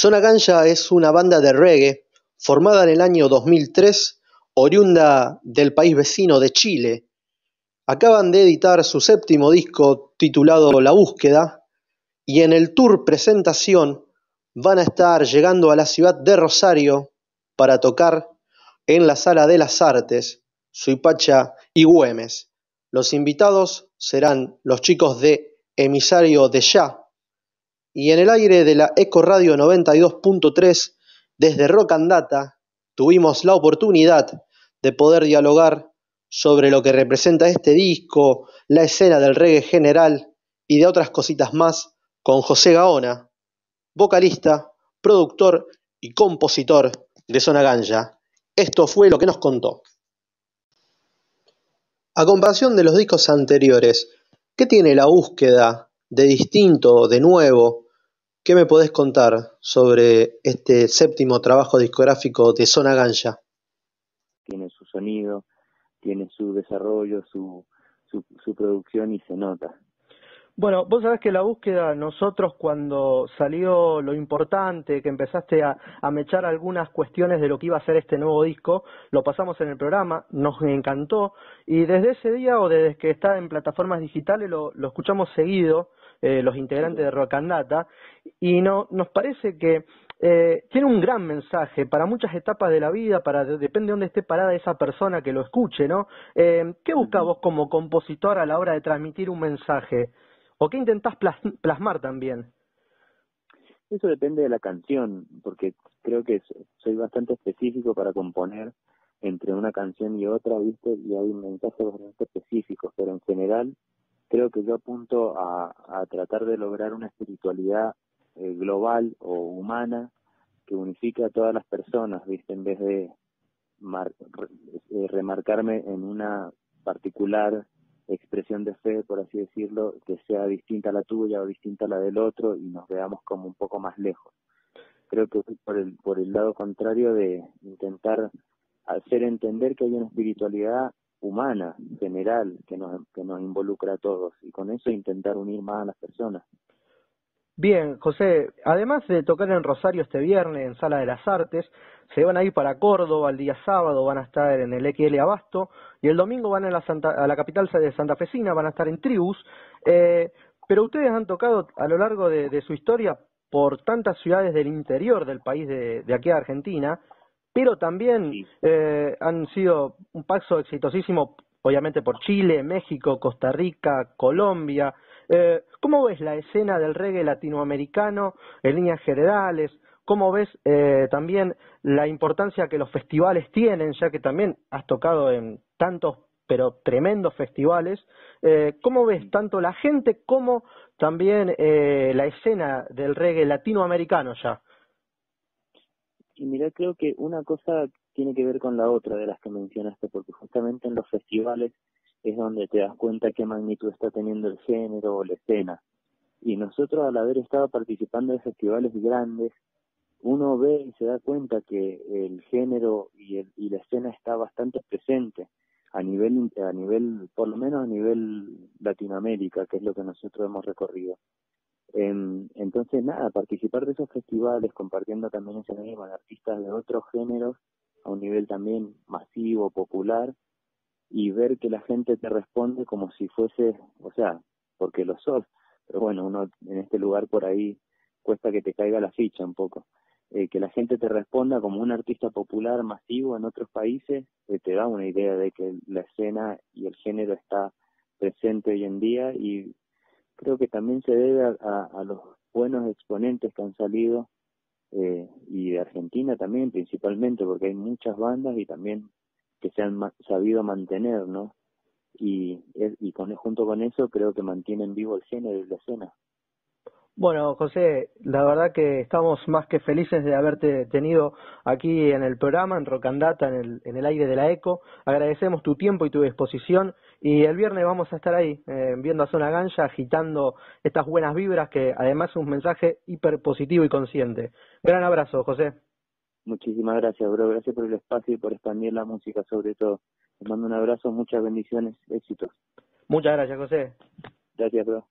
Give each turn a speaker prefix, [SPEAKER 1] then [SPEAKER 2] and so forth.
[SPEAKER 1] Zona Ganja es una banda de reggae formada en el año 2003, oriunda del país vecino de Chile. Acaban de editar su séptimo disco titulado La Búsqueda y en el tour presentación van a estar llegando a la ciudad de Rosario para tocar en la Sala de las Artes, Suipacha y Güemes. Los invitados serán los chicos de Emisario de Ya y en el aire de la Eco Radio 92.3 desde Rock and Data tuvimos la oportunidad de poder dialogar sobre lo que representa este disco, la escena del reggae general y de otras cositas más con José Gaona, vocalista, productor y compositor de Zona Ganja. Esto fue lo que nos contó. A comparación de los discos anteriores, ¿qué tiene la búsqueda de distinto, de nuevo. ¿Qué me podés contar sobre este séptimo trabajo discográfico de Zona Ganja?
[SPEAKER 2] Tiene su sonido, tiene su desarrollo, su, su, su producción y se nota.
[SPEAKER 3] Bueno, vos sabés que la búsqueda, nosotros cuando salió lo importante, que empezaste a, a, mechar algunas cuestiones de lo que iba a ser este nuevo disco, lo pasamos en el programa, nos encantó y desde ese día o desde que está en plataformas digitales lo, lo escuchamos seguido eh, los integrantes de Rock and Data, y no, nos parece que eh, tiene un gran mensaje para muchas etapas de la vida, para depende de dónde esté parada esa persona que lo escuche, ¿no? Eh, ¿Qué buscas vos como compositor a la hora de transmitir un mensaje? ¿O qué intentás plasmar también?
[SPEAKER 2] Eso depende de la canción, porque creo que soy bastante específico para componer entre una canción y otra, ¿viste? Y hay mensajes bastante específicos, pero en general creo que yo apunto a, tratar de lograr una espiritualidad eh, global o humana que unifique a todas las personas, ¿viste? En vez de mar, eh, remarcarme en una particular expresión de fe, por así decirlo, que sea distinta a la tuya o distinta a la del otro y nos veamos como un poco más lejos. Creo que por el, por el lado contrario de intentar hacer entender que hay una espiritualidad humana, general, que nos, que nos involucra a todos y con eso intentar unir más a las personas.
[SPEAKER 3] Bien, José, además de tocar en Rosario este viernes en Sala de las Artes, se van a ir para Córdoba el día sábado, van a estar en el XL Abasto y el domingo van a la, a la capital de Santa Fecina, van a estar en Tribus, eh, pero ustedes han tocado a lo largo de, su historia por tantas ciudades del interior del país de aquí a Argentina, pero también eh, han sido un paso exitosísimo, obviamente por Chile, México, Costa Rica, Colombia. Eh, ¿Cómo ves la escena del reggae latinoamericano en líneas generales? ¿Cómo ves eh, también la importancia que los festivales tienen, ya que también has tocado en tantos pero tremendos festivales? Eh, ¿Cómo ves tanto la gente como también eh, la escena del reggae latinoamericano ya?
[SPEAKER 2] Y mira, creo que una cosa tiene que ver con la otra de las que mencionaste, porque justamente en los festivales es donde te das cuenta qué magnitud está teniendo el género o la escena. Y nosotros al haber estado participando de festivales grandes, uno ve y se da cuenta que el género y, el, y la escena está bastante presente a nivel, a nivel, por lo menos a nivel Latinoamérica, que es lo que nosotros hemos recorrido. Eh, entonces, nada, participar de esos festivales, compartiendo también ese medio con artistas de otros géneros, a un nivel también masivo, popular, y ver que la gente te responde como si fuese, o sea, porque lo sos, pero bueno, uno en este lugar por ahí cuesta que te caiga la ficha un poco. Eh, que la gente te responda como un artista popular masivo en otros países, eh, te da una idea de que la escena y el género está presente hoy en día y creo que también se debe a, a, los buenos exponentes que han salido eh, y de Argentina también principalmente porque hay muchas bandas y también que se han ma sabido mantener, ¿no? Y, y con, junto con eso creo que mantienen vivo el género y la escena.
[SPEAKER 3] Bueno, José, la verdad que estamos más que felices de haberte tenido aquí en el programa, en Rocandata, en el, en el aire de la ECO. Agradecemos tu tiempo y tu disposición y el viernes vamos a estar ahí, eh, viendo a Zona Gancha, agitando estas buenas vibras que además es un mensaje hiper positivo y consciente. Gran abrazo, José.
[SPEAKER 2] Muchísimas gracias, bro. Gracias por el espacio y por expandir la música sobre todo. Te mando un abrazo, muchas bendiciones, éxitos.
[SPEAKER 3] Muchas gracias, José.
[SPEAKER 2] Gracias, bro.